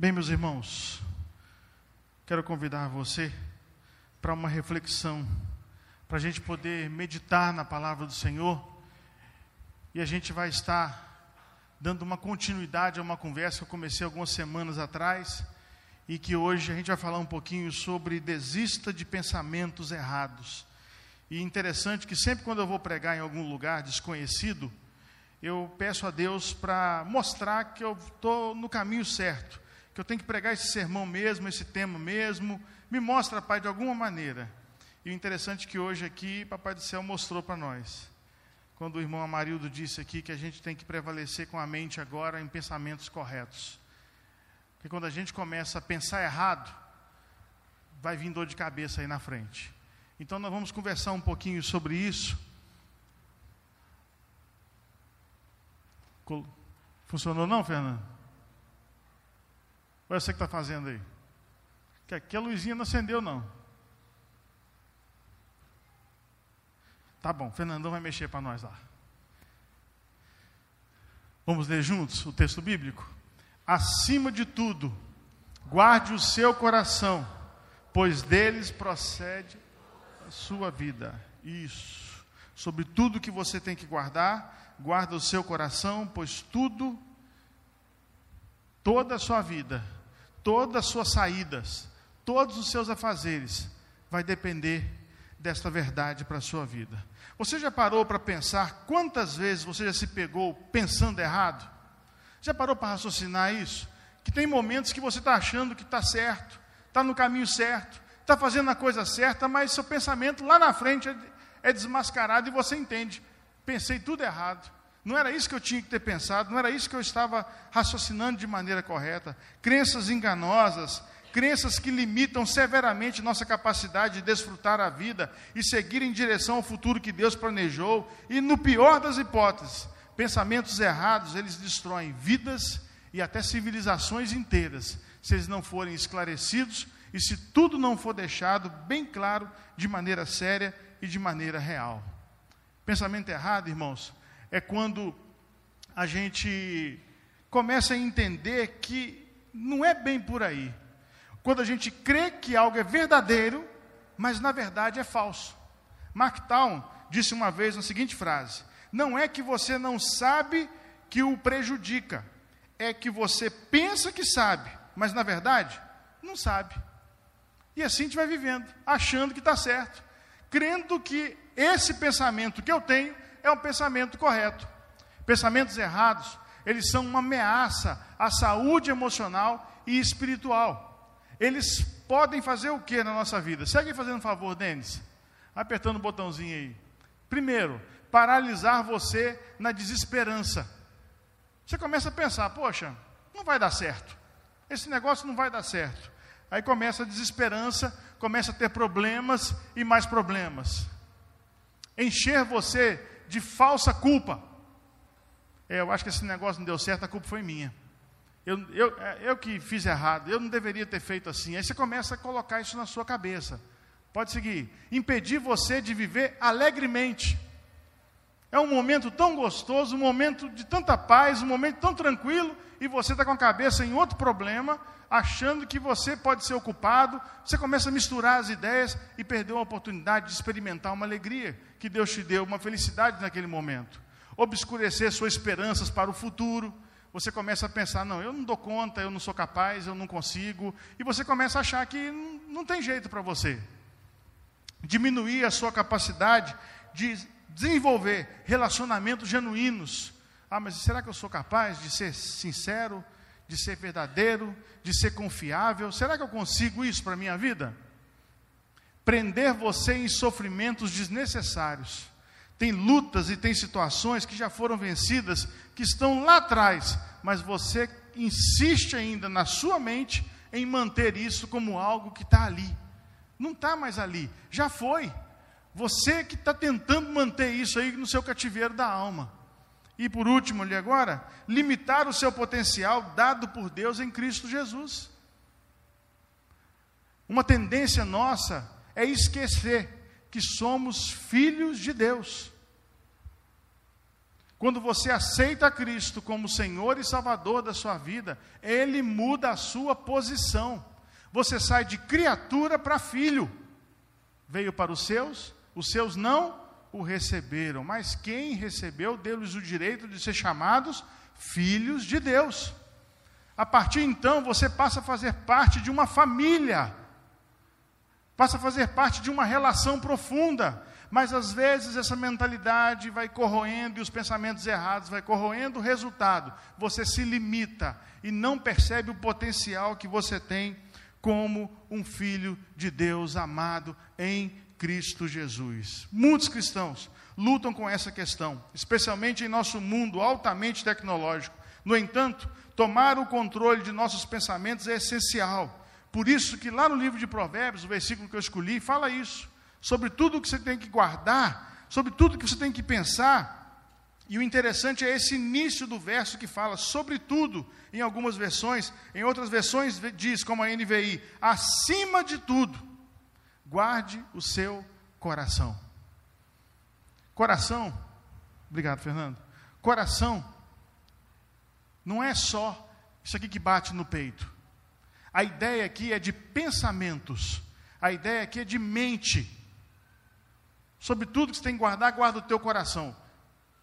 Bem, meus irmãos, quero convidar você para uma reflexão, para a gente poder meditar na palavra do Senhor, e a gente vai estar dando uma continuidade a uma conversa que eu comecei algumas semanas atrás, e que hoje a gente vai falar um pouquinho sobre desista de pensamentos errados. E interessante que sempre quando eu vou pregar em algum lugar desconhecido, eu peço a Deus para mostrar que eu estou no caminho certo, que eu tenho que pregar esse sermão mesmo, esse tema mesmo. Me mostra, Pai, de alguma maneira. E o interessante é que hoje aqui, Papai do Céu mostrou para nós. Quando o irmão Amarildo disse aqui que a gente tem que prevalecer com a mente agora em pensamentos corretos. Porque quando a gente começa a pensar errado, vai vir dor de cabeça aí na frente. Então nós vamos conversar um pouquinho sobre isso. Funcionou não, Fernando? Ou é você que está fazendo aí? Que aqui a luzinha não acendeu, não. Tá bom, Fernandão vai mexer para nós lá. Vamos ler juntos o texto bíblico? Acima de tudo, guarde o seu coração, pois deles procede a sua vida. Isso. Sobre tudo que você tem que guardar, guarda o seu coração, pois tudo, toda a sua vida, todas as suas saídas, todos os seus afazeres, vai depender desta verdade para a sua vida. Você já parou para pensar quantas vezes você já se pegou pensando errado? Já parou para raciocinar isso? Que tem momentos que você está achando que está certo, está no caminho certo, está fazendo a coisa certa, mas seu pensamento lá na frente é, é desmascarado e você entende pensei tudo errado. Não era isso que eu tinha que ter pensado, não era isso que eu estava raciocinando de maneira correta. Crenças enganosas, crenças que limitam severamente nossa capacidade de desfrutar a vida e seguir em direção ao futuro que Deus planejou. E no pior das hipóteses, pensamentos errados, eles destroem vidas e até civilizações inteiras, se eles não forem esclarecidos e se tudo não for deixado bem claro de maneira séria e de maneira real. Pensamento errado, irmãos, é quando a gente começa a entender que não é bem por aí. Quando a gente crê que algo é verdadeiro, mas na verdade é falso. Mark Town disse uma vez a seguinte frase: Não é que você não sabe que o prejudica, é que você pensa que sabe, mas na verdade não sabe. E assim a gente vai vivendo, achando que está certo, crendo que esse pensamento que eu tenho é um pensamento correto. Pensamentos errados, eles são uma ameaça à saúde emocional e espiritual. Eles podem fazer o que na nossa vida? Segue fazendo um favor, Denis. Apertando o botãozinho aí. Primeiro, paralisar você na desesperança. Você começa a pensar, poxa, não vai dar certo. Esse negócio não vai dar certo. Aí começa a desesperança, começa a ter problemas e mais problemas encher você de falsa culpa. É, eu acho que esse negócio não deu certo, a culpa foi minha. Eu, eu, é, eu que fiz errado, eu não deveria ter feito assim. Aí você começa a colocar isso na sua cabeça. Pode seguir. Impedir você de viver alegremente. É um momento tão gostoso, um momento de tanta paz, um momento tão tranquilo, e você está com a cabeça em outro problema, achando que você pode ser ocupado, você começa a misturar as ideias e perdeu a oportunidade de experimentar uma alegria que Deus te deu, uma felicidade naquele momento. Obscurecer suas esperanças para o futuro. Você começa a pensar: não, eu não dou conta, eu não sou capaz, eu não consigo. E você começa a achar que não, tem jeito para você. Diminuir a sua capacidade de desenvolver relacionamentos genuínos. Ah, mas será que eu sou capaz de ser sincero? de ser verdadeiro, de ser confiável. Será que eu consigo isso para a minha vida? Prender você em sofrimentos desnecessários. Tem lutas e tem situações que já foram vencidas, que estão lá atrás, mas você insiste ainda na sua mente em manter isso como algo que está ali. Não está mais ali, já foi. Você que está tentando manter isso aí no seu cativeiro da alma. E por último, ali agora, limitar o seu potencial dado por Deus em Cristo Jesus. Uma tendência nossa é esquecer que somos filhos de Deus. Quando você aceita Cristo como Senhor e Salvador da sua vida, Ele muda a sua posição. Você sai de criatura para filho. Veio para os seus, os seus não o receberam, mas quem recebeu deu-lhes o direito de ser chamados filhos de Deus. A partir então, você passa a fazer parte de uma família, passa a fazer parte de uma relação profunda. Mas às vezes essa mentalidade vai corroendo e os pensamentos errados vai corroendo o resultado. Você se limita e não percebe o potencial que você tem como um filho de Deus amado em Cristo Jesus. Muitos cristãos lutam com essa questão, especialmente em nosso mundo altamente tecnológico. No entanto, tomar o controle de nossos pensamentos é essencial. Por isso que lá no livro de Provérbios, o versículo que eu escolhi, fala isso sobre tudo que você tem que guardar, sobre tudo que você tem que pensar. E o interessante é esse início do verso que fala sobre tudo, em algumas versões, em outras versões diz, como a NVI, acima de tudo, guarde o seu coração. Coração, obrigado, Fernando. Coração não é só isso aqui que bate no peito. A ideia aqui é de pensamentos. A ideia aqui é de mente. Sobre tudo que você tem que guardar, guarda o teu coração.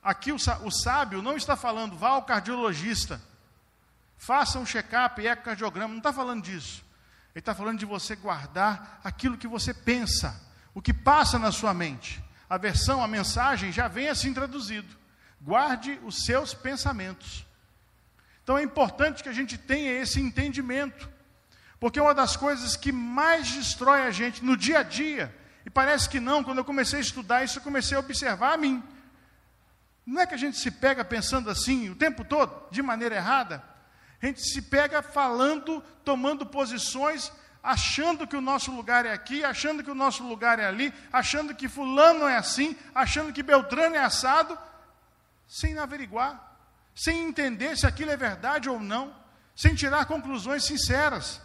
Aqui o, o sábio não está falando, vá ao cardiologista, faça um check-up e ecocardiograma, não está falando disso. Ele está falando de você guardar aquilo que você pensa, o que passa na sua mente. A versão, a mensagem já vem assim traduzido. Guarde os seus pensamentos. Então é importante que a gente tenha esse entendimento, porque uma das coisas que mais destrói a gente no dia a dia e parece que não, quando eu comecei a estudar isso, eu comecei a observar a mim. Não é que a gente se pega pensando assim o tempo todo, de maneira errada. A gente se pega falando, tomando posições, achando que o nosso lugar é aqui, achando que o nosso lugar é ali, achando que fulano é assim, achando que Beltrano é assado, sem averiguar, sem entender se aquilo é verdade ou não, sem tirar conclusões sinceras.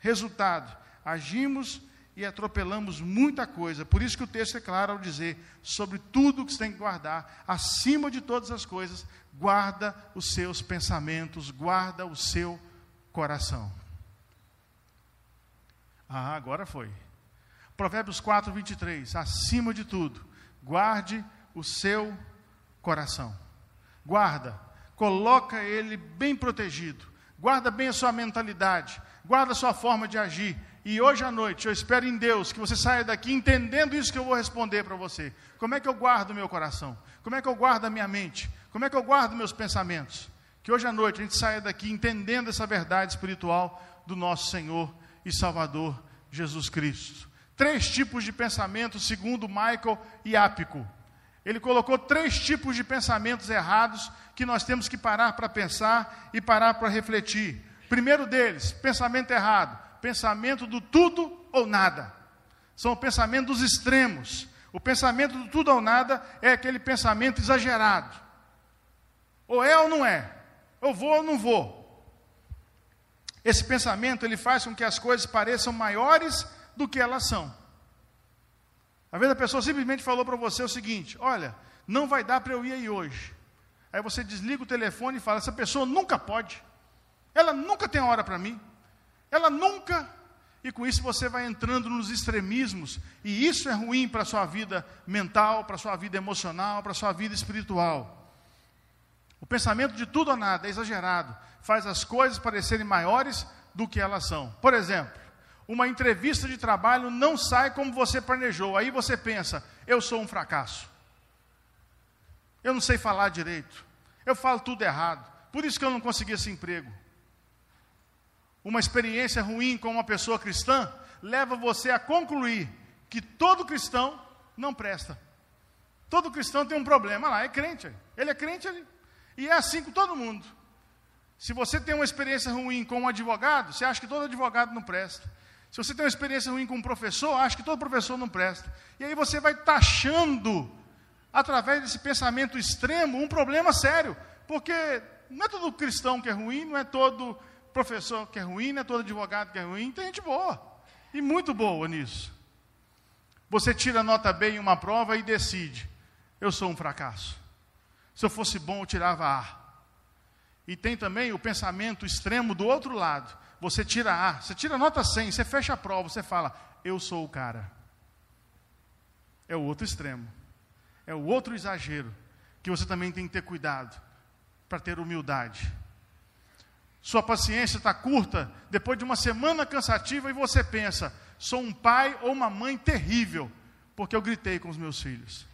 Resultado: agimos e atropelamos muita coisa. Por isso que o texto é claro ao dizer: sobre tudo que você tem que guardar, acima de todas as coisas, guarda os seus pensamentos, guarda o seu coração. Ah, agora foi. Provérbios 4, 23. Acima de tudo, guarde o seu coração. Guarda, coloca ele bem protegido. Guarda bem a sua mentalidade, guarda a sua forma de agir e hoje à noite eu espero em Deus que você saia daqui entendendo isso que eu vou responder para você. Como é que eu guardo o meu coração? Como é que eu guardo a minha mente? Como é que eu guardo meus pensamentos? Que hoje à noite a gente saia daqui entendendo essa verdade espiritual do nosso Senhor e Salvador Jesus Cristo. Três tipos de pensamentos, segundo Michael Iápico. Ele colocou três tipos de pensamentos errados que nós temos que parar para pensar e parar para refletir. Primeiro deles, pensamento errado pensamento do tudo ou nada. São o pensamento dos extremos. O pensamento do tudo ou nada é aquele pensamento exagerado. Ou é ou não é. Eu vou ou não vou. Esse pensamento ele faz com que as coisas pareçam maiores do que elas são. Às vezes a pessoa simplesmente falou para você o seguinte: Olha, não vai dar para eu ir aí hoje. Aí você desliga o telefone e fala: Essa pessoa nunca pode. Ela nunca tem hora para mim. Ela nunca. E com isso você vai entrando nos extremismos, e isso é ruim para a sua vida mental, para a sua vida emocional, para a sua vida espiritual. Pensamento de tudo ou nada é exagerado, faz as coisas parecerem maiores do que elas são. Por exemplo, uma entrevista de trabalho não sai como você planejou, aí você pensa: eu sou um fracasso, eu não sei falar direito, eu falo tudo errado, por isso que eu não consegui esse emprego uma experiência ruim com uma pessoa cristã leva você a concluir que todo cristão não presta. Todo cristão tem um problema lá, é crente. Ele é crente ali. E é assim com todo mundo. Se você tem uma experiência ruim com um advogado, você acha que todo advogado não presta. Se você tem uma experiência ruim com um professor, acha que todo professor não presta. E aí você vai taxando, através desse pensamento extremo, um problema sério. Porque não é todo cristão que é ruim, não é todo professor que é ruim, não é todo advogado que é ruim, tem gente boa. E muito boa nisso. Você tira nota B em uma prova e decide: eu sou um fracasso. Se eu fosse bom, eu tirava A. E tem também o pensamento extremo do outro lado. Você tira A, você tira nota 100, você fecha a prova, você fala, eu sou o cara. É o outro extremo. É o outro exagero que você também tem que ter cuidado para ter humildade. Sua paciência está curta depois de uma semana cansativa e você pensa: sou um pai ou uma mãe terrível, porque eu gritei com os meus filhos.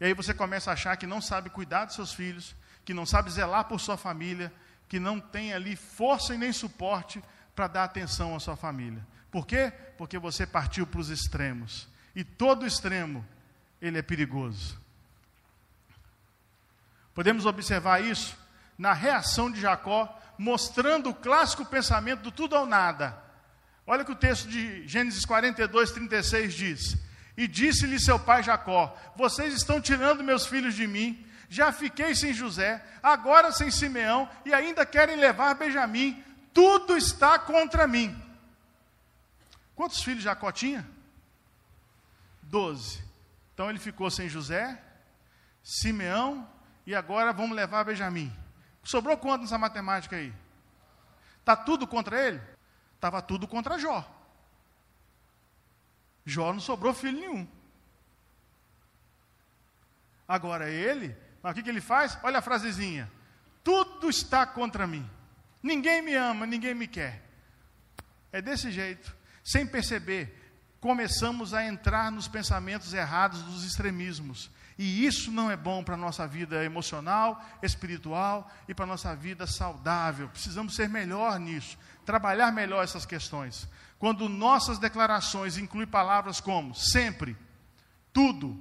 E aí você começa a achar que não sabe cuidar dos seus filhos, que não sabe zelar por sua família, que não tem ali força e nem suporte para dar atenção à sua família. Por quê? Porque você partiu para os extremos. E todo extremo, ele é perigoso. Podemos observar isso na reação de Jacó, mostrando o clássico pensamento do tudo ou nada. Olha que o texto de Gênesis 42, 36 diz: E disse-lhe seu pai Jacó: Vocês estão tirando meus filhos de mim, já fiquei sem José, agora sem Simeão, e ainda querem levar Benjamim, tudo está contra mim. Quantos filhos Jacó tinha? Doze. Então ele ficou sem José, Simeão e agora vamos levar Benjamim. Sobrou quanto nessa matemática aí? Está tudo contra ele? Estava tudo contra Jó. Jó não sobrou filho nenhum. Agora ele, o que, que ele faz? Olha a frasezinha: tudo está contra mim. Ninguém me ama, ninguém me quer. É desse jeito. Sem perceber, começamos a entrar nos pensamentos errados dos extremismos. E isso não é bom para a nossa vida emocional, espiritual e para a nossa vida saudável. Precisamos ser melhor nisso, trabalhar melhor essas questões. Quando nossas declarações incluem palavras como sempre, tudo,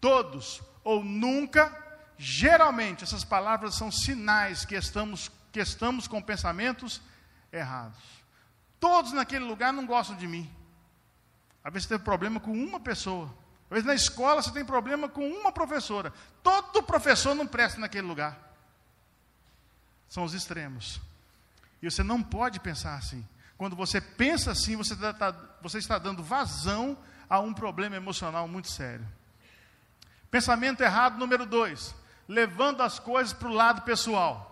todos ou nunca, geralmente essas palavras são sinais que estamos, que estamos com pensamentos errados. Todos naquele lugar não gostam de mim. Às vezes você teve problema com uma pessoa. Às vezes na escola você tem problema com uma professora. Todo professor não presta naquele lugar. São os extremos. E você não pode pensar assim. Quando você pensa assim, você, tá, tá, você está dando vazão a um problema emocional muito sério. Pensamento errado número dois: levando as coisas para o lado pessoal.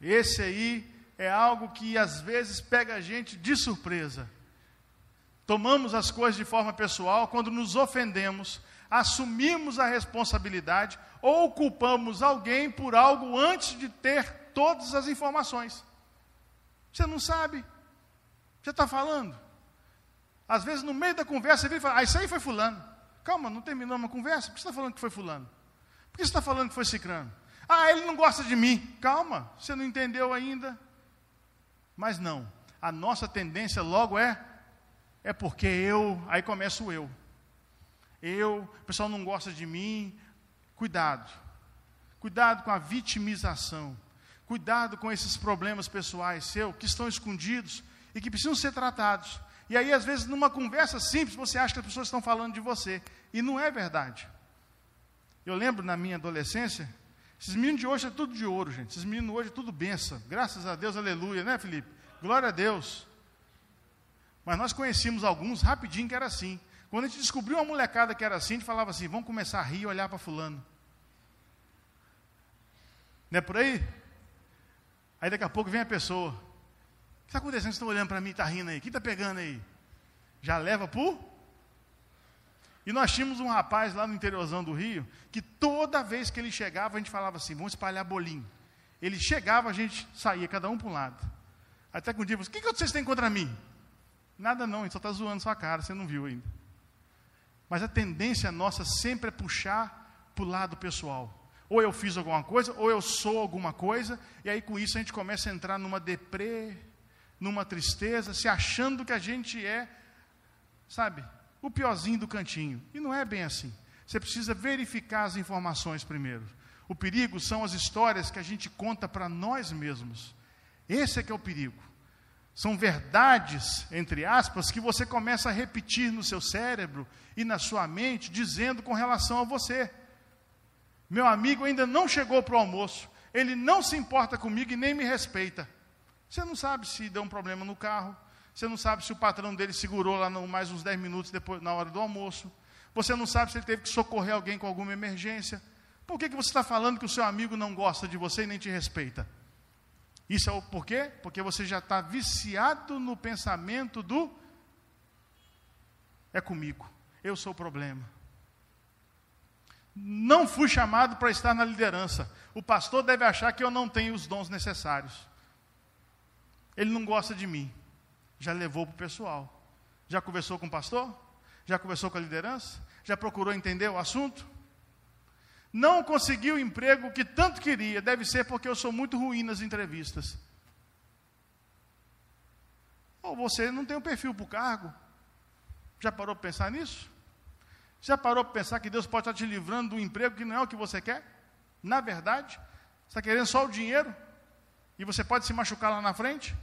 Esse aí é algo que às vezes pega a gente de surpresa. Tomamos as coisas de forma pessoal quando nos ofendemos, assumimos a responsabilidade ou culpamos alguém por algo antes de ter todas as informações. Você não sabe. Você está falando. Às vezes, no meio da conversa, você vem e fala: Ah, isso aí foi Fulano. Calma, não terminou uma conversa. Por que você está falando que foi Fulano? Por que você está falando que foi Cicrano? Ah, ele não gosta de mim. Calma, você não entendeu ainda. Mas não. A nossa tendência logo é é porque eu, aí começa o eu. Eu, o pessoal não gosta de mim. Cuidado. Cuidado com a vitimização. Cuidado com esses problemas pessoais seus que estão escondidos e que precisam ser tratados. E aí, às vezes, numa conversa simples, você acha que as pessoas estão falando de você. E não é verdade. Eu lembro na minha adolescência, esses meninos de hoje é tudo de ouro, gente. Esses meninos hoje é tudo benção. Graças a Deus, aleluia, né, Felipe? Glória a Deus. Mas nós conhecíamos alguns rapidinho que era assim. Quando a gente descobriu uma molecada que era assim, a gente falava assim: vamos começar a rir e olhar para Fulano. Não é por aí? Aí daqui a pouco vem a pessoa. O que está acontecendo? Vocês estão olhando para mim está rindo aí. O que está pegando aí? Já leva por? E nós tínhamos um rapaz lá no interiorzão do Rio, que toda vez que ele chegava, a gente falava assim: vamos espalhar bolinho. Ele chegava, a gente saía, cada um para um lado. Até que um dia, o que, que vocês têm contra mim? Nada não, gente só está zoando sua cara, você não viu ainda. Mas a tendência nossa sempre é puxar para o lado pessoal. Ou eu fiz alguma coisa, ou eu sou alguma coisa, e aí com isso a gente começa a entrar numa deprê, numa tristeza, se achando que a gente é, sabe, o piorzinho do cantinho. E não é bem assim. Você precisa verificar as informações primeiro. O perigo são as histórias que a gente conta para nós mesmos. Esse é que é o perigo. São verdades, entre aspas, que você começa a repetir no seu cérebro e na sua mente, dizendo com relação a você. Meu amigo ainda não chegou para o almoço, ele não se importa comigo e nem me respeita. Você não sabe se deu um problema no carro, você não sabe se o patrão dele segurou lá no, mais uns 10 minutos depois, na hora do almoço, você não sabe se ele teve que socorrer alguém com alguma emergência. Por que, que você está falando que o seu amigo não gosta de você e nem te respeita? Isso é o porquê? Porque você já está viciado no pensamento do é comigo, eu sou o problema. Não fui chamado para estar na liderança. O pastor deve achar que eu não tenho os dons necessários. Ele não gosta de mim. Já levou para o pessoal. Já conversou com o pastor? Já conversou com a liderança? Já procurou entender o assunto? Não conseguiu o emprego que tanto queria, deve ser porque eu sou muito ruim nas entrevistas. Ou você não tem um perfil para o cargo. Já parou para pensar nisso? Já parou para pensar que Deus pode estar te livrando um emprego que não é o que você quer? Na verdade, você está querendo só o dinheiro e você pode se machucar lá na frente?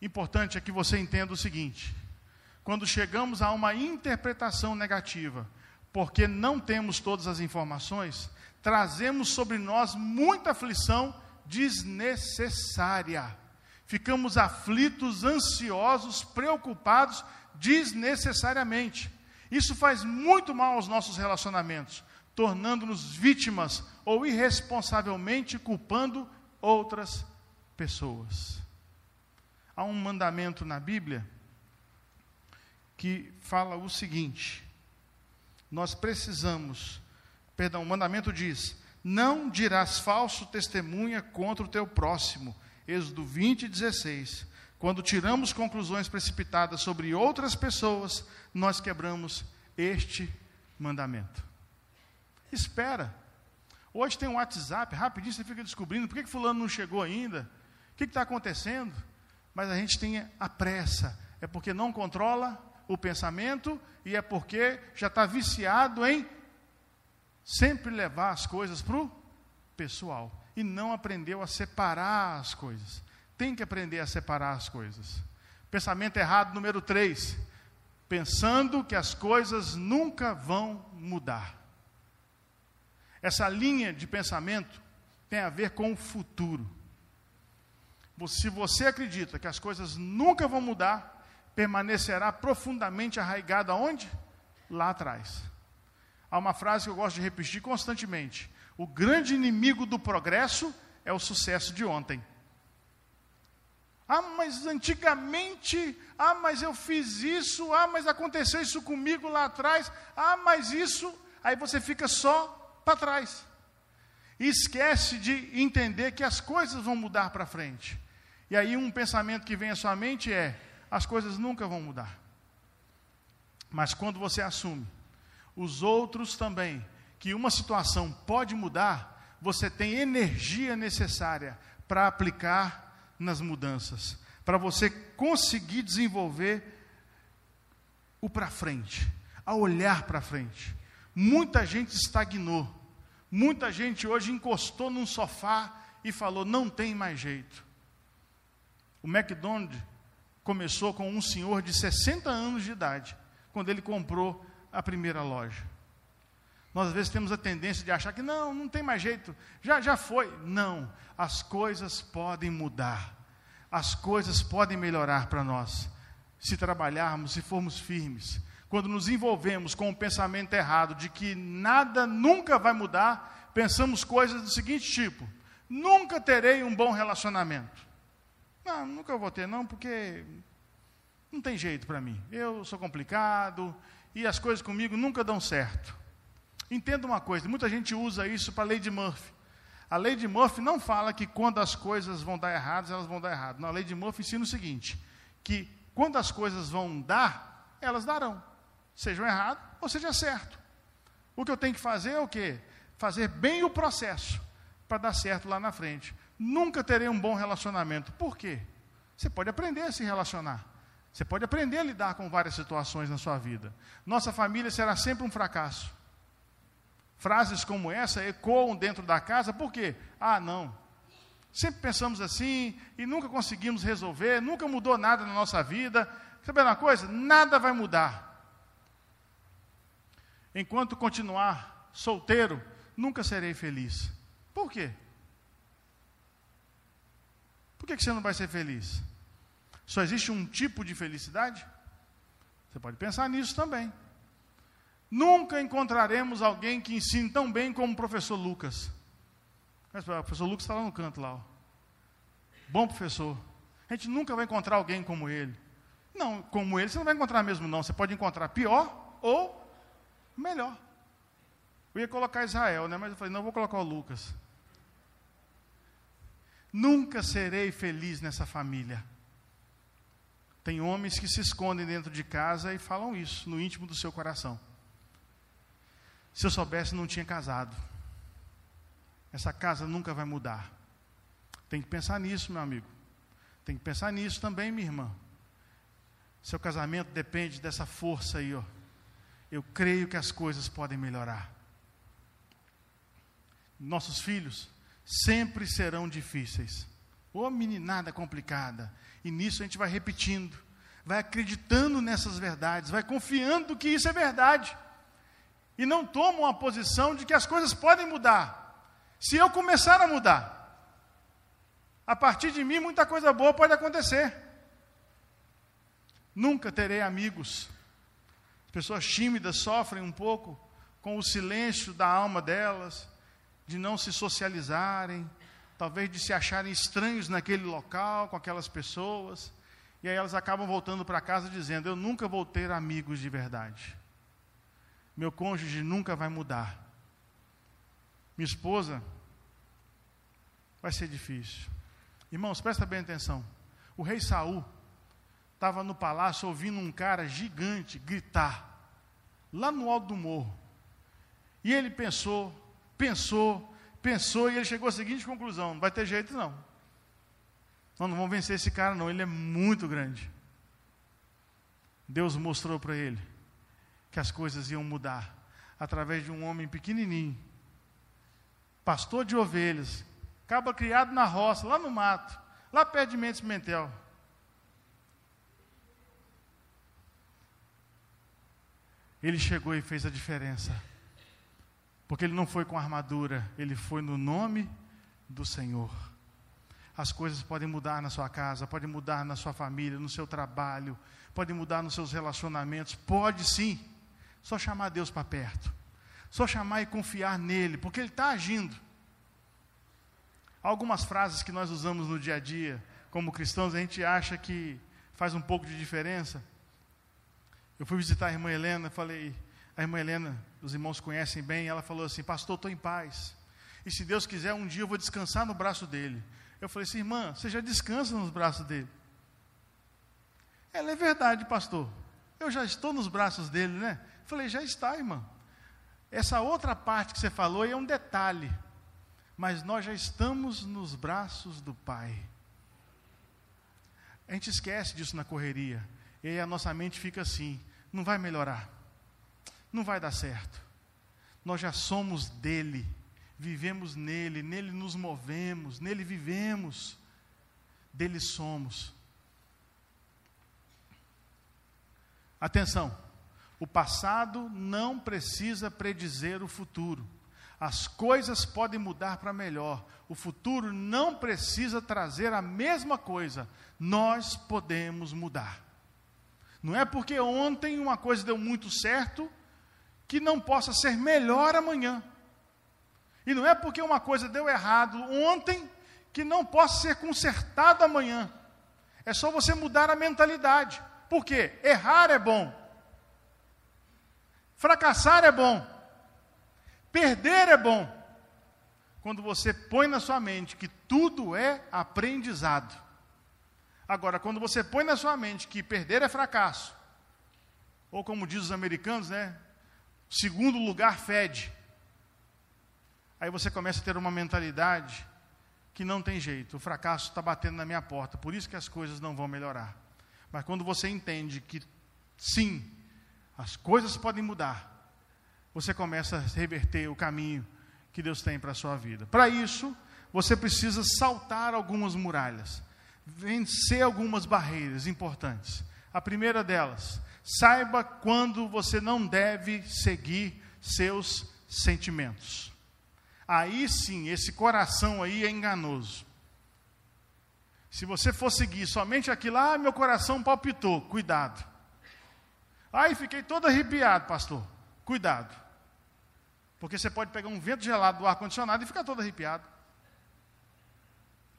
Importante é que você entenda o seguinte: quando chegamos a uma interpretação negativa, porque não temos todas as informações, trazemos sobre nós muita aflição desnecessária. Ficamos aflitos, ansiosos, preocupados desnecessariamente. Isso faz muito mal aos nossos relacionamentos, tornando-nos vítimas ou irresponsavelmente culpando outras pessoas. Há um mandamento na Bíblia que fala o seguinte: nós precisamos, perdão, o mandamento diz: não dirás falso testemunha contra o teu próximo. Êxodo 20, 16. Quando tiramos conclusões precipitadas sobre outras pessoas, nós quebramos este mandamento. Espera. Hoje tem um WhatsApp, rapidinho você fica descobrindo por que, que fulano não chegou ainda, o que está acontecendo. Mas a gente tem a pressa, é porque não controla o pensamento e é porque já está viciado em sempre levar as coisas para o pessoal e não aprendeu a separar as coisas. Tem que aprender a separar as coisas. Pensamento errado número 3. Pensando que as coisas nunca vão mudar. Essa linha de pensamento tem a ver com o futuro. Se você acredita que as coisas nunca vão mudar, permanecerá profundamente arraigado aonde? Lá atrás. Há uma frase que eu gosto de repetir constantemente: o grande inimigo do progresso é o sucesso de ontem. Ah, mas antigamente, ah, mas eu fiz isso, ah, mas aconteceu isso comigo lá atrás, ah, mas isso, aí você fica só para trás. E esquece de entender que as coisas vão mudar para frente. E aí um pensamento que vem à sua mente é: as coisas nunca vão mudar. Mas quando você assume os outros também, que uma situação pode mudar, você tem energia necessária para aplicar nas mudanças, para você conseguir desenvolver o para frente, a olhar para frente. Muita gente estagnou, muita gente hoje encostou num sofá e falou: não tem mais jeito. O McDonald's começou com um senhor de 60 anos de idade, quando ele comprou a primeira loja. Nós às vezes temos a tendência de achar que não, não tem mais jeito, já, já foi. Não, as coisas podem mudar, as coisas podem melhorar para nós, se trabalharmos, se formos firmes. Quando nos envolvemos com o pensamento errado de que nada nunca vai mudar, pensamos coisas do seguinte tipo: nunca terei um bom relacionamento. Não, nunca vou ter, não, porque não tem jeito para mim. Eu sou complicado e as coisas comigo nunca dão certo. Entenda uma coisa: muita gente usa isso para a lei de Murphy. A lei de Murphy não fala que quando as coisas vão dar erradas, elas vão dar errado. Não, a lei de Murphy ensina o seguinte: que quando as coisas vão dar, elas darão. Sejam errado ou seja certo. O que eu tenho que fazer é o quê? Fazer bem o processo para dar certo lá na frente nunca terei um bom relacionamento. Por quê? Você pode aprender a se relacionar. Você pode aprender a lidar com várias situações na sua vida. Nossa família será sempre um fracasso. Frases como essa ecoam dentro da casa, por quê? Ah, não. Sempre pensamos assim e nunca conseguimos resolver, nunca mudou nada na nossa vida. Sabe uma coisa? Nada vai mudar. Enquanto continuar solteiro, nunca serei feliz. Por quê? Por que você não vai ser feliz? Só existe um tipo de felicidade? Você pode pensar nisso também. Nunca encontraremos alguém que ensine tão bem como o professor Lucas. O professor Lucas está lá no canto lá. Ó. Bom professor. A gente nunca vai encontrar alguém como ele. Não, como ele você não vai encontrar mesmo não. Você pode encontrar pior ou melhor. Eu ia colocar Israel, né? Mas eu falei, não, eu vou colocar o Lucas. Nunca serei feliz nessa família. Tem homens que se escondem dentro de casa e falam isso no íntimo do seu coração. Se eu soubesse, não tinha casado. Essa casa nunca vai mudar. Tem que pensar nisso, meu amigo. Tem que pensar nisso também, minha irmã. Seu casamento depende dessa força aí, ó. Eu creio que as coisas podem melhorar. Nossos filhos sempre serão difíceis. Ô meninada complicada. E nisso a gente vai repetindo, vai acreditando nessas verdades, vai confiando que isso é verdade e não tomo uma posição de que as coisas podem mudar. Se eu começar a mudar, a partir de mim muita coisa boa pode acontecer. Nunca terei amigos. As pessoas tímidas sofrem um pouco com o silêncio da alma delas, de não se socializarem, talvez de se acharem estranhos naquele local, com aquelas pessoas, e aí elas acabam voltando para casa dizendo: Eu nunca vou ter amigos de verdade meu cônjuge nunca vai mudar. Minha esposa vai ser difícil. Irmãos, presta bem atenção. O rei Saul estava no palácio ouvindo um cara gigante gritar lá no alto do morro. E ele pensou, pensou, pensou e ele chegou à seguinte conclusão: não vai ter jeito não. Nós não vamos vencer esse cara não, ele é muito grande. Deus mostrou para ele que as coisas iam mudar através de um homem pequenininho, pastor de ovelhas, caba criado na roça, lá no mato, lá perto de Mendes Pimentel. Ele chegou e fez a diferença. Porque ele não foi com armadura, ele foi no nome do Senhor. As coisas podem mudar na sua casa, podem mudar na sua família, no seu trabalho, podem mudar nos seus relacionamentos, pode sim. Só chamar Deus para perto. Só chamar e confiar nele, porque ele está agindo. Algumas frases que nós usamos no dia a dia, como cristãos, a gente acha que faz um pouco de diferença. Eu fui visitar a irmã Helena, falei, a irmã Helena, os irmãos conhecem bem, ela falou assim: Pastor, estou em paz. E se Deus quiser, um dia eu vou descansar no braço dele. Eu falei assim, irmã, você já descansa nos braços dele? Ela é verdade, pastor. Eu já estou nos braços dele, né? Falei, já está, irmã. Essa outra parte que você falou é um detalhe. Mas nós já estamos nos braços do Pai. A gente esquece disso na correria. E aí a nossa mente fica assim: não vai melhorar. Não vai dar certo. Nós já somos dele. Vivemos nele, nele nos movemos, nele vivemos, dele somos. Atenção, o passado não precisa predizer o futuro. As coisas podem mudar para melhor. O futuro não precisa trazer a mesma coisa. Nós podemos mudar. Não é porque ontem uma coisa deu muito certo que não possa ser melhor amanhã. E não é porque uma coisa deu errado ontem que não possa ser consertado amanhã. É só você mudar a mentalidade. Por quê? Errar é bom. Fracassar é bom. Perder é bom. Quando você põe na sua mente que tudo é aprendizado. Agora, quando você põe na sua mente que perder é fracasso, ou como diz os americanos, né? Segundo lugar fede. Aí você começa a ter uma mentalidade que não tem jeito, o fracasso está batendo na minha porta, por isso que as coisas não vão melhorar. Mas quando você entende que sim, as coisas podem mudar, você começa a reverter o caminho que Deus tem para a sua vida. Para isso, você precisa saltar algumas muralhas, vencer algumas barreiras importantes. A primeira delas, saiba quando você não deve seguir seus sentimentos. Aí sim, esse coração aí é enganoso. Se você for seguir somente aquilo, ah, meu coração palpitou, cuidado. Ai, fiquei todo arrepiado, pastor. cuidado. Porque você pode pegar um vento gelado do ar-condicionado e ficar todo arrepiado.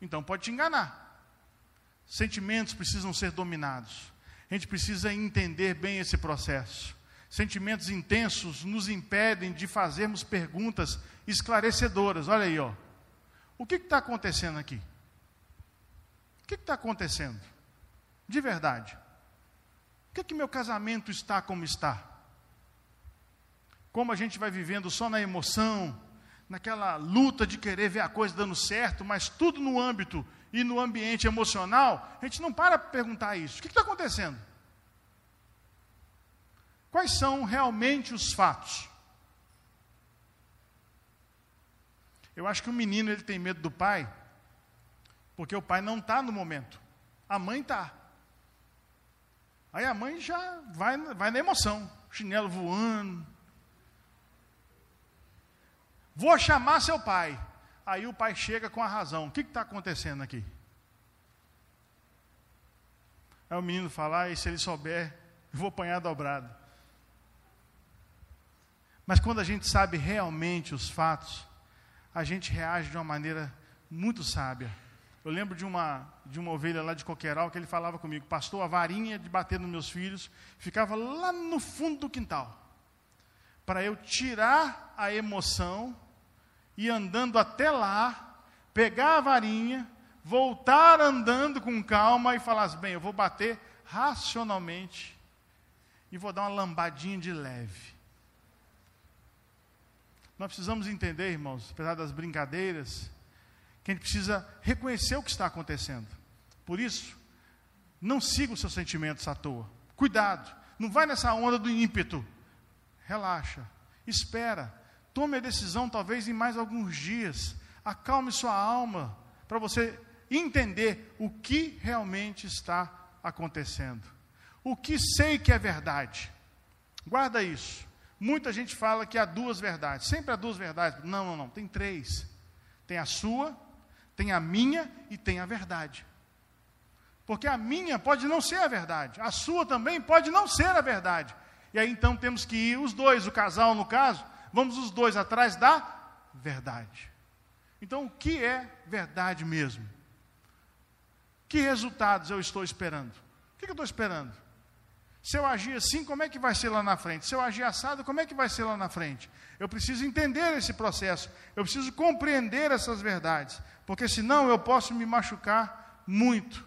Então pode te enganar. Sentimentos precisam ser dominados. A gente precisa entender bem esse processo. Sentimentos intensos nos impedem de fazermos perguntas esclarecedoras. Olha aí, ó. O que está acontecendo aqui? O que está acontecendo? De verdade. Que, que meu casamento está como está? Como a gente vai vivendo só na emoção, naquela luta de querer ver a coisa dando certo, mas tudo no âmbito e no ambiente emocional, a gente não para para perguntar isso. O que está acontecendo? Quais são realmente os fatos? Eu acho que o menino ele tem medo do pai, porque o pai não está no momento, a mãe está. Aí a mãe já vai, vai na emoção, chinelo voando. Vou chamar seu pai. Aí o pai chega com a razão. O que está acontecendo aqui? Aí o menino fala, e se ele souber, eu vou apanhar dobrado. Mas quando a gente sabe realmente os fatos, a gente reage de uma maneira muito sábia. Eu lembro de uma, de uma ovelha lá de Coqueiral que ele falava comigo, pastor, a varinha de bater nos meus filhos ficava lá no fundo do quintal. Para eu tirar a emoção ir andando até lá, pegar a varinha, voltar andando com calma e falar assim, bem, eu vou bater racionalmente e vou dar uma lambadinha de leve. Nós precisamos entender, irmãos, apesar das brincadeiras, que a gente precisa reconhecer o que está acontecendo. Por isso, não siga os seus sentimentos à toa. Cuidado, não vai nessa onda do ímpeto. Relaxa, espera, Tome a decisão, talvez em mais alguns dias. Acalme sua alma, para você entender o que realmente está acontecendo. O que sei que é verdade. Guarda isso. Muita gente fala que há duas verdades. Sempre há duas verdades. Não, não, não. Tem três: tem a sua, tem a minha e tem a verdade. Porque a minha pode não ser a verdade, a sua também pode não ser a verdade. E aí então temos que ir os dois, o casal no caso, vamos os dois atrás da verdade. Então, o que é verdade mesmo? Que resultados eu estou esperando? O que eu estou esperando? Se eu agir assim, como é que vai ser lá na frente? Se eu agir assado, como é que vai ser lá na frente? Eu preciso entender esse processo, eu preciso compreender essas verdades, porque senão eu posso me machucar muito.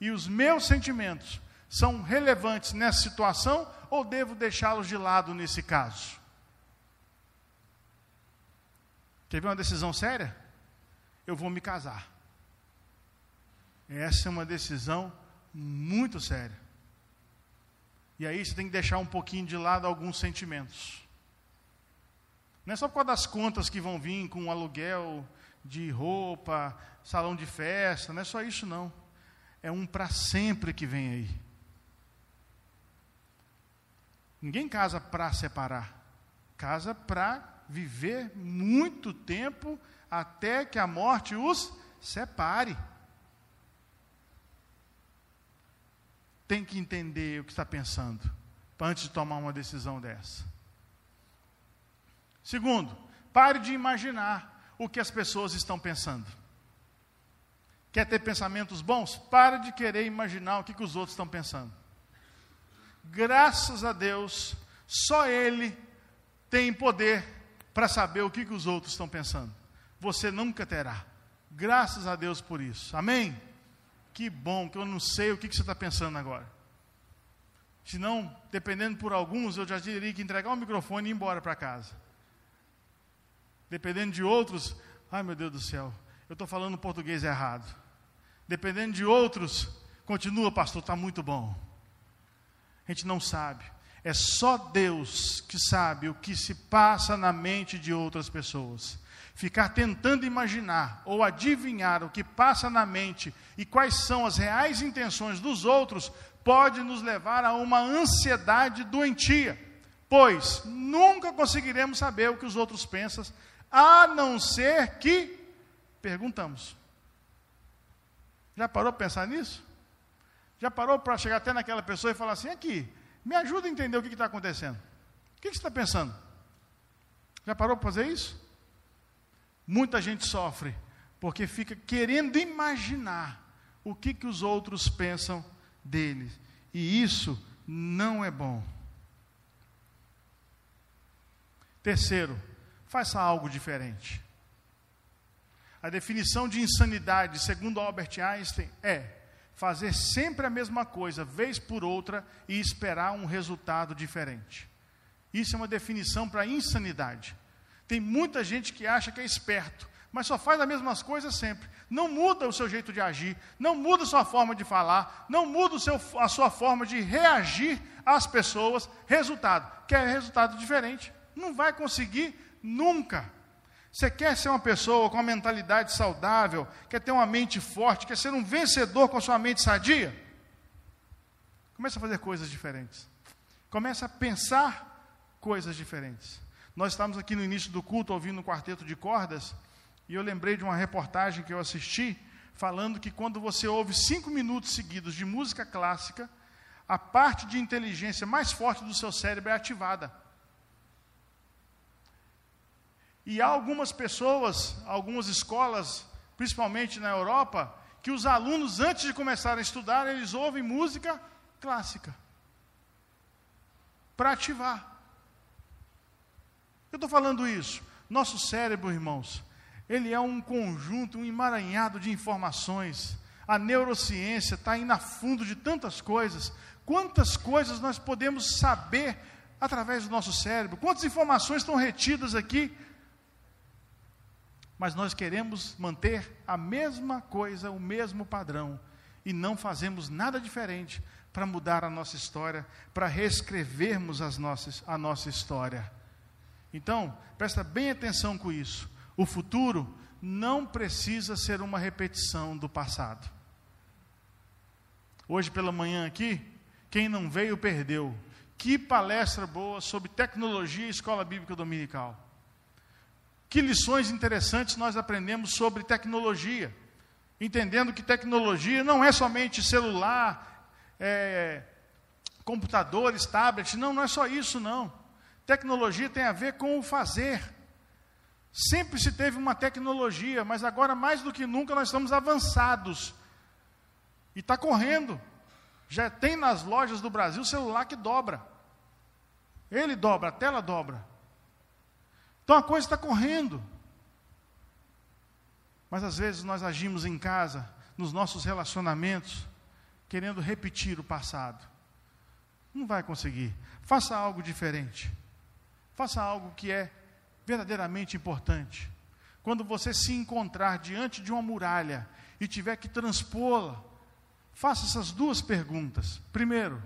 E os meus sentimentos são relevantes nessa situação ou devo deixá-los de lado nesse caso? Quer ver uma decisão séria? Eu vou me casar. Essa é uma decisão muito séria. E aí você tem que deixar um pouquinho de lado alguns sentimentos. Não é só por causa das contas que vão vir com aluguel de roupa, salão de festa, não é só isso não. É um para sempre que vem aí. Ninguém casa para separar, casa para viver muito tempo até que a morte os separe. Tem que entender o que está pensando antes de tomar uma decisão dessa. Segundo, pare de imaginar o que as pessoas estão pensando. Quer ter pensamentos bons? Pare de querer imaginar o que, que os outros estão pensando. Graças a Deus, só Ele tem poder para saber o que, que os outros estão pensando. Você nunca terá. Graças a Deus por isso. Amém? Que bom que eu não sei o que, que você está pensando agora. Senão, dependendo por alguns, eu já teria que entregar o microfone e ir embora para casa. Dependendo de outros, ai meu Deus do céu, eu estou falando português errado. Dependendo de outros, continua, pastor, está muito bom. A gente não sabe. É só Deus que sabe o que se passa na mente de outras pessoas. Ficar tentando imaginar ou adivinhar o que passa na mente e quais são as reais intenções dos outros pode nos levar a uma ansiedade doentia, pois nunca conseguiremos saber o que os outros pensam, a não ser que perguntamos. Já parou para pensar nisso? Já parou para chegar até naquela pessoa e falar assim: aqui, me ajuda a entender o que está acontecendo. que você está pensando? Já parou para fazer isso? Muita gente sofre porque fica querendo imaginar o que, que os outros pensam dele. E isso não é bom. Terceiro, faça algo diferente. A definição de insanidade, segundo Albert Einstein, é fazer sempre a mesma coisa, vez por outra, e esperar um resultado diferente. Isso é uma definição para insanidade. Tem muita gente que acha que é esperto, mas só faz as mesmas coisas sempre. Não muda o seu jeito de agir, não muda a sua forma de falar, não muda seu, a sua forma de reagir às pessoas. Resultado, quer resultado diferente. Não vai conseguir nunca. Você quer ser uma pessoa com uma mentalidade saudável, quer ter uma mente forte, quer ser um vencedor com a sua mente sadia? Comece a fazer coisas diferentes. Comece a pensar coisas diferentes. Nós estávamos aqui no início do culto ouvindo um quarteto de cordas, e eu lembrei de uma reportagem que eu assisti, falando que quando você ouve cinco minutos seguidos de música clássica, a parte de inteligência mais forte do seu cérebro é ativada. E há algumas pessoas, algumas escolas, principalmente na Europa, que os alunos, antes de começarem a estudar, eles ouvem música clássica para ativar. Eu estou falando isso. Nosso cérebro, irmãos, ele é um conjunto, um emaranhado de informações. A neurociência está indo a fundo de tantas coisas. Quantas coisas nós podemos saber através do nosso cérebro? Quantas informações estão retidas aqui? Mas nós queremos manter a mesma coisa, o mesmo padrão, e não fazemos nada diferente para mudar a nossa história, para reescrevermos as nossas, a nossa história. Então, presta bem atenção com isso. O futuro não precisa ser uma repetição do passado. Hoje pela manhã aqui, quem não veio perdeu. Que palestra boa sobre tecnologia e escola bíblica dominical. Que lições interessantes nós aprendemos sobre tecnologia. Entendendo que tecnologia não é somente celular, é, computadores, tablets, não, não é só isso, não. Tecnologia tem a ver com o fazer. Sempre se teve uma tecnologia, mas agora mais do que nunca nós estamos avançados. E está correndo. Já tem nas lojas do Brasil celular que dobra. Ele dobra, a tela dobra. Então a coisa está correndo. Mas às vezes nós agimos em casa, nos nossos relacionamentos, querendo repetir o passado. Não vai conseguir. Faça algo diferente. Faça algo que é verdadeiramente importante. Quando você se encontrar diante de uma muralha e tiver que transpô-la, faça essas duas perguntas. Primeiro,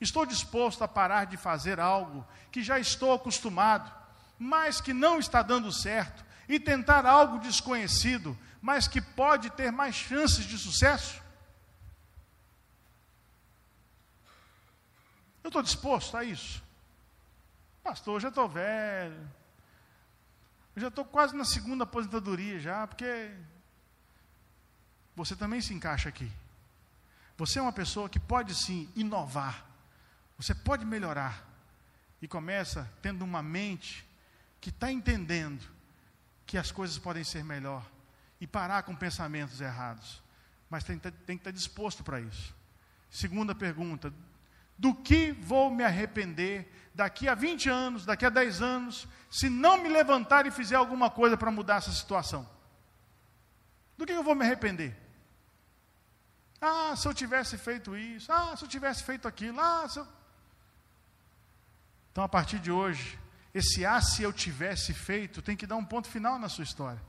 estou disposto a parar de fazer algo que já estou acostumado, mas que não está dando certo, e tentar algo desconhecido, mas que pode ter mais chances de sucesso? Eu estou disposto a isso. Pastor, eu já estou velho. Eu já estou quase na segunda aposentadoria já, porque você também se encaixa aqui. Você é uma pessoa que pode sim inovar. Você pode melhorar. E começa tendo uma mente que está entendendo que as coisas podem ser melhor. E parar com pensamentos errados. Mas tem, tem que estar disposto para isso. Segunda pergunta: do que vou me arrepender daqui a 20 anos, daqui a 10 anos, se não me levantar e fizer alguma coisa para mudar essa situação? Do que eu vou me arrepender? Ah, se eu tivesse feito isso, ah, se eu tivesse feito aquilo, ah, se eu... Então, a partir de hoje, esse ah, se eu tivesse feito, tem que dar um ponto final na sua história.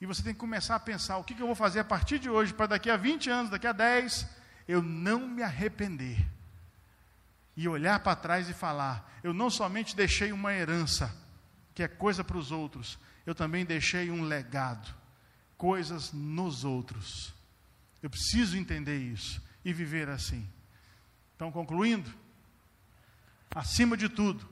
E você tem que começar a pensar: o que, que eu vou fazer a partir de hoje, para daqui a 20 anos, daqui a 10, eu não me arrepender e olhar para trás e falar: eu não somente deixei uma herança, que é coisa para os outros, eu também deixei um legado, coisas nos outros. Eu preciso entender isso e viver assim. Então, concluindo, acima de tudo,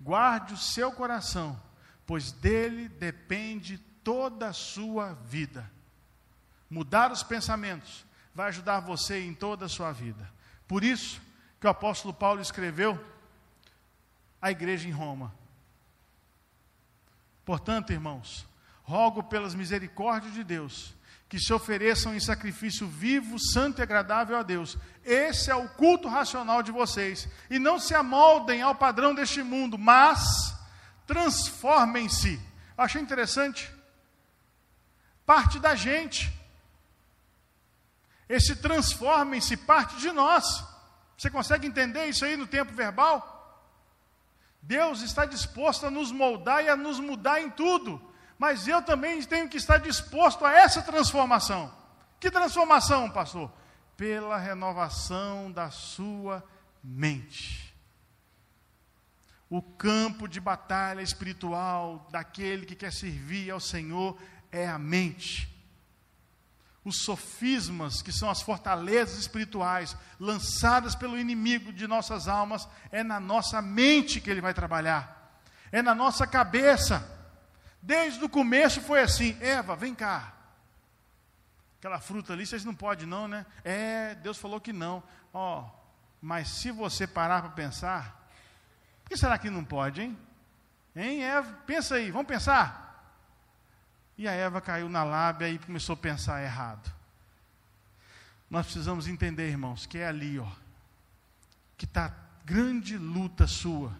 guarde o seu coração, pois dele depende toda a sua vida. Mudar os pensamentos vai ajudar você em toda a sua vida. Por isso, que o apóstolo Paulo escreveu a igreja em Roma. Portanto, irmãos, rogo pelas misericórdias de Deus que se ofereçam em sacrifício vivo, santo e agradável a Deus. Esse é o culto racional de vocês. E não se amoldem ao padrão deste mundo, mas transformem-se. Achei interessante. Parte da gente. Esse transformem-se parte de nós. Você consegue entender isso aí no tempo verbal? Deus está disposto a nos moldar e a nos mudar em tudo mas eu também tenho que estar disposto a essa transformação. Que transformação, pastor? Pela renovação da sua mente. O campo de batalha espiritual daquele que quer servir ao Senhor é a mente. Os sofismas, que são as fortalezas espirituais lançadas pelo inimigo de nossas almas, é na nossa mente que ele vai trabalhar, é na nossa cabeça. Desde o começo foi assim: Eva, vem cá. Aquela fruta ali, vocês não podem, não, né? É, Deus falou que não. Ó, oh, mas se você parar para pensar, por que será que não pode, hein? Hein, Eva? Pensa aí, vamos pensar. E a Eva caiu na lábia e começou a pensar errado. Nós precisamos entender, irmãos, que é ali, ó, que está grande luta sua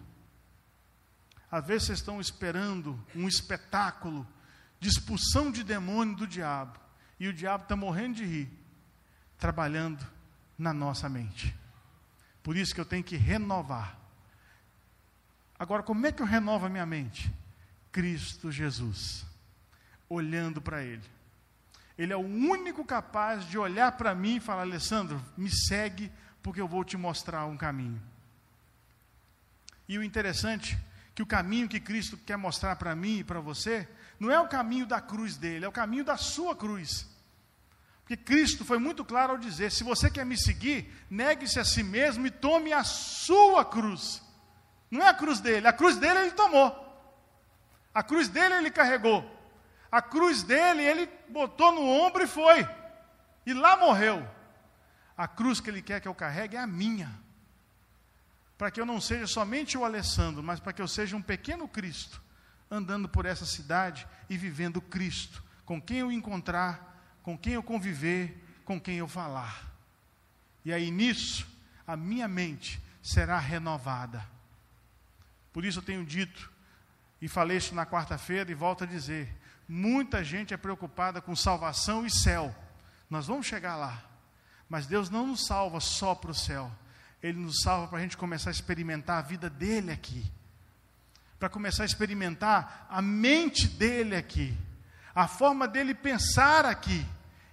às vezes vocês estão esperando um espetáculo de expulsão de demônio do diabo. E o diabo está morrendo de rir, trabalhando na nossa mente. Por isso que eu tenho que renovar. Agora, como é que eu renovo a minha mente? Cristo Jesus, olhando para Ele. Ele é o único capaz de olhar para mim e falar: Alessandro, me segue, porque eu vou te mostrar um caminho. E o interessante que o caminho que Cristo quer mostrar para mim e para você não é o caminho da cruz dele, é o caminho da sua cruz. Porque Cristo foi muito claro ao dizer: se você quer me seguir, negue-se a si mesmo e tome a sua cruz. Não é a cruz dele, a cruz dele ele tomou. A cruz dele ele carregou. A cruz dele ele botou no ombro e foi. E lá morreu. A cruz que ele quer que eu carregue é a minha para que eu não seja somente o Alessandro, mas para que eu seja um pequeno Cristo, andando por essa cidade e vivendo Cristo, com quem eu encontrar, com quem eu conviver, com quem eu falar. E aí nisso, a minha mente será renovada. Por isso eu tenho dito, e falei isso na quarta-feira e volto a dizer: muita gente é preocupada com salvação e céu. Nós vamos chegar lá, mas Deus não nos salva só para o céu. Ele nos salva para a gente começar a experimentar a vida dele aqui, para começar a experimentar a mente dele aqui, a forma dele pensar aqui.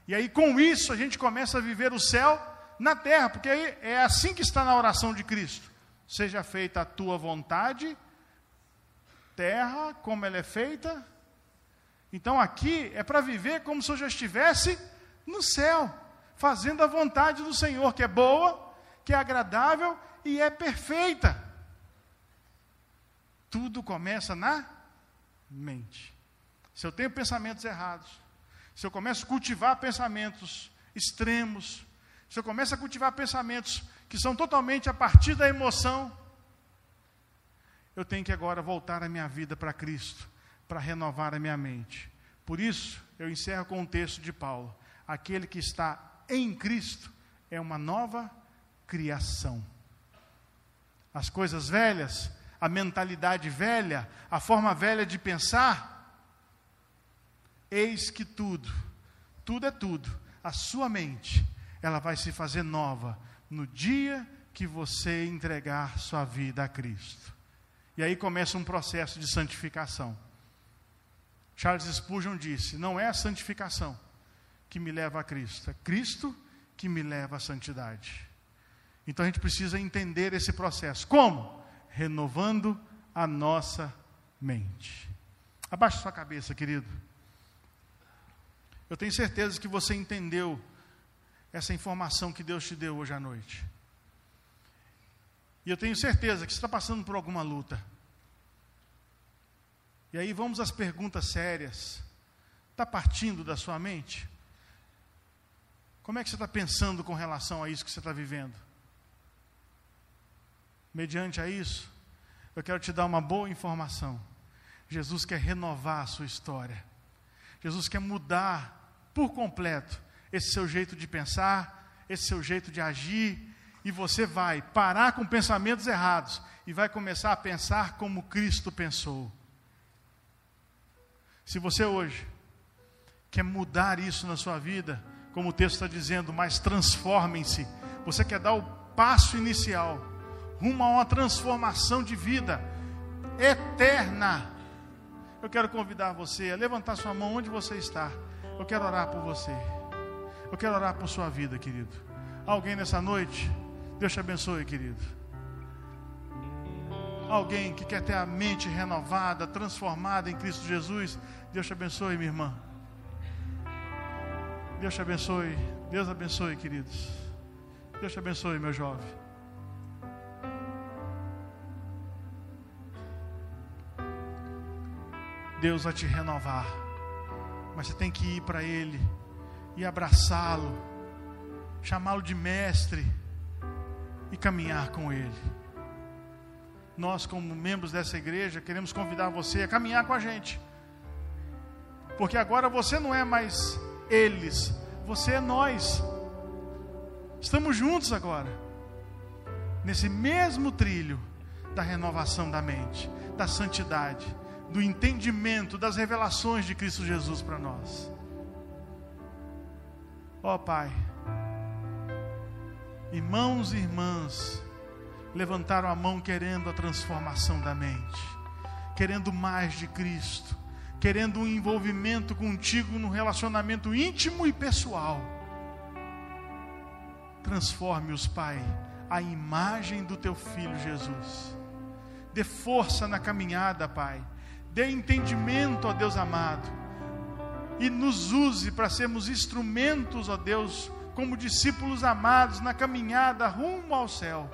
E aí, com isso, a gente começa a viver o céu na terra, porque aí é assim que está na oração de Cristo: seja feita a tua vontade, terra, como ela é feita. Então, aqui é para viver como se eu já estivesse no céu, fazendo a vontade do Senhor, que é boa, que é agradável e é perfeita. Tudo começa na mente. Se eu tenho pensamentos errados, se eu começo a cultivar pensamentos extremos, se eu começo a cultivar pensamentos que são totalmente a partir da emoção, eu tenho que agora voltar a minha vida para Cristo, para renovar a minha mente. Por isso, eu encerro com o texto de Paulo: aquele que está em Cristo é uma nova criação. As coisas velhas, a mentalidade velha, a forma velha de pensar, eis que tudo, tudo é tudo, a sua mente, ela vai se fazer nova no dia que você entregar sua vida a Cristo. E aí começa um processo de santificação. Charles Spurgeon disse: Não é a santificação que me leva a Cristo, é Cristo que me leva à santidade. Então a gente precisa entender esse processo. Como? Renovando a nossa mente. Abaixe sua cabeça, querido. Eu tenho certeza que você entendeu essa informação que Deus te deu hoje à noite. E eu tenho certeza que você está passando por alguma luta. E aí vamos às perguntas sérias. Está partindo da sua mente? Como é que você está pensando com relação a isso que você está vivendo? mediante a isso, eu quero te dar uma boa informação. Jesus quer renovar a sua história. Jesus quer mudar por completo esse seu jeito de pensar, esse seu jeito de agir, e você vai parar com pensamentos errados e vai começar a pensar como Cristo pensou. Se você hoje quer mudar isso na sua vida, como o texto está dizendo, mas transformem-se. Você quer dar o passo inicial rumo a uma transformação de vida eterna. Eu quero convidar você a levantar sua mão onde você está. Eu quero orar por você. Eu quero orar por sua vida, querido. Alguém nessa noite, Deus te abençoe, querido. Alguém que quer ter a mente renovada, transformada em Cristo Jesus, Deus te abençoe, minha irmã. Deus te abençoe. Deus abençoe, queridos. Deus te abençoe, meu jovem. Deus vai te renovar. Mas você tem que ir para Ele e abraçá-lo, chamá-lo de mestre e caminhar com Ele. Nós, como membros dessa igreja, queremos convidar você a caminhar com a gente, porque agora você não é mais eles, você é nós. Estamos juntos agora, nesse mesmo trilho da renovação da mente, da santidade, do entendimento, das revelações de Cristo Jesus para nós. Ó oh, Pai, irmãos e irmãs levantaram a mão querendo a transformação da mente, querendo mais de Cristo querendo um envolvimento contigo num relacionamento íntimo e pessoal. Transforme-os, Pai, a imagem do teu filho Jesus. Dê força na caminhada, Pai. Dê entendimento, ó Deus amado. E nos use para sermos instrumentos, ó Deus, como discípulos amados na caminhada rumo ao céu.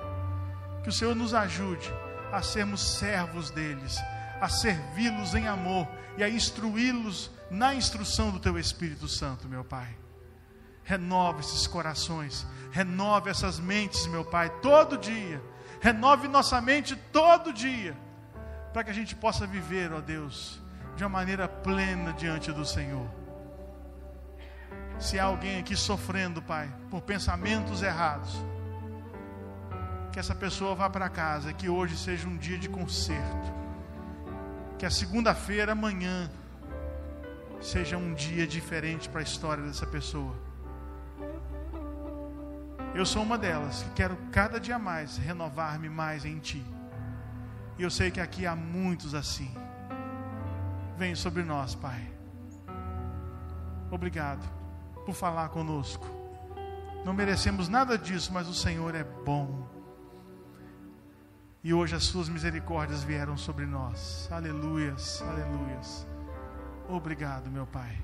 Que o Senhor nos ajude a sermos servos deles a servi-los em amor e a instruí-los na instrução do Teu Espírito Santo, meu Pai. Renove esses corações, renove essas mentes, meu Pai, todo dia. Renove nossa mente todo dia, para que a gente possa viver, ó Deus, de uma maneira plena diante do Senhor. Se há alguém aqui sofrendo, Pai, por pensamentos errados, que essa pessoa vá para casa, que hoje seja um dia de conserto que a segunda-feira, amanhã, seja um dia diferente para a história dessa pessoa. Eu sou uma delas que quero cada dia mais renovar-me mais em Ti. E eu sei que aqui há muitos assim. Vem sobre nós, Pai. Obrigado por falar conosco. Não merecemos nada disso, mas o Senhor é bom. E hoje as suas misericórdias vieram sobre nós. Aleluias, aleluias. Obrigado, meu Pai.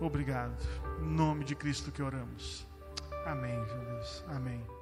Obrigado. Em nome de Cristo que oramos. Amém, Jesus. Amém.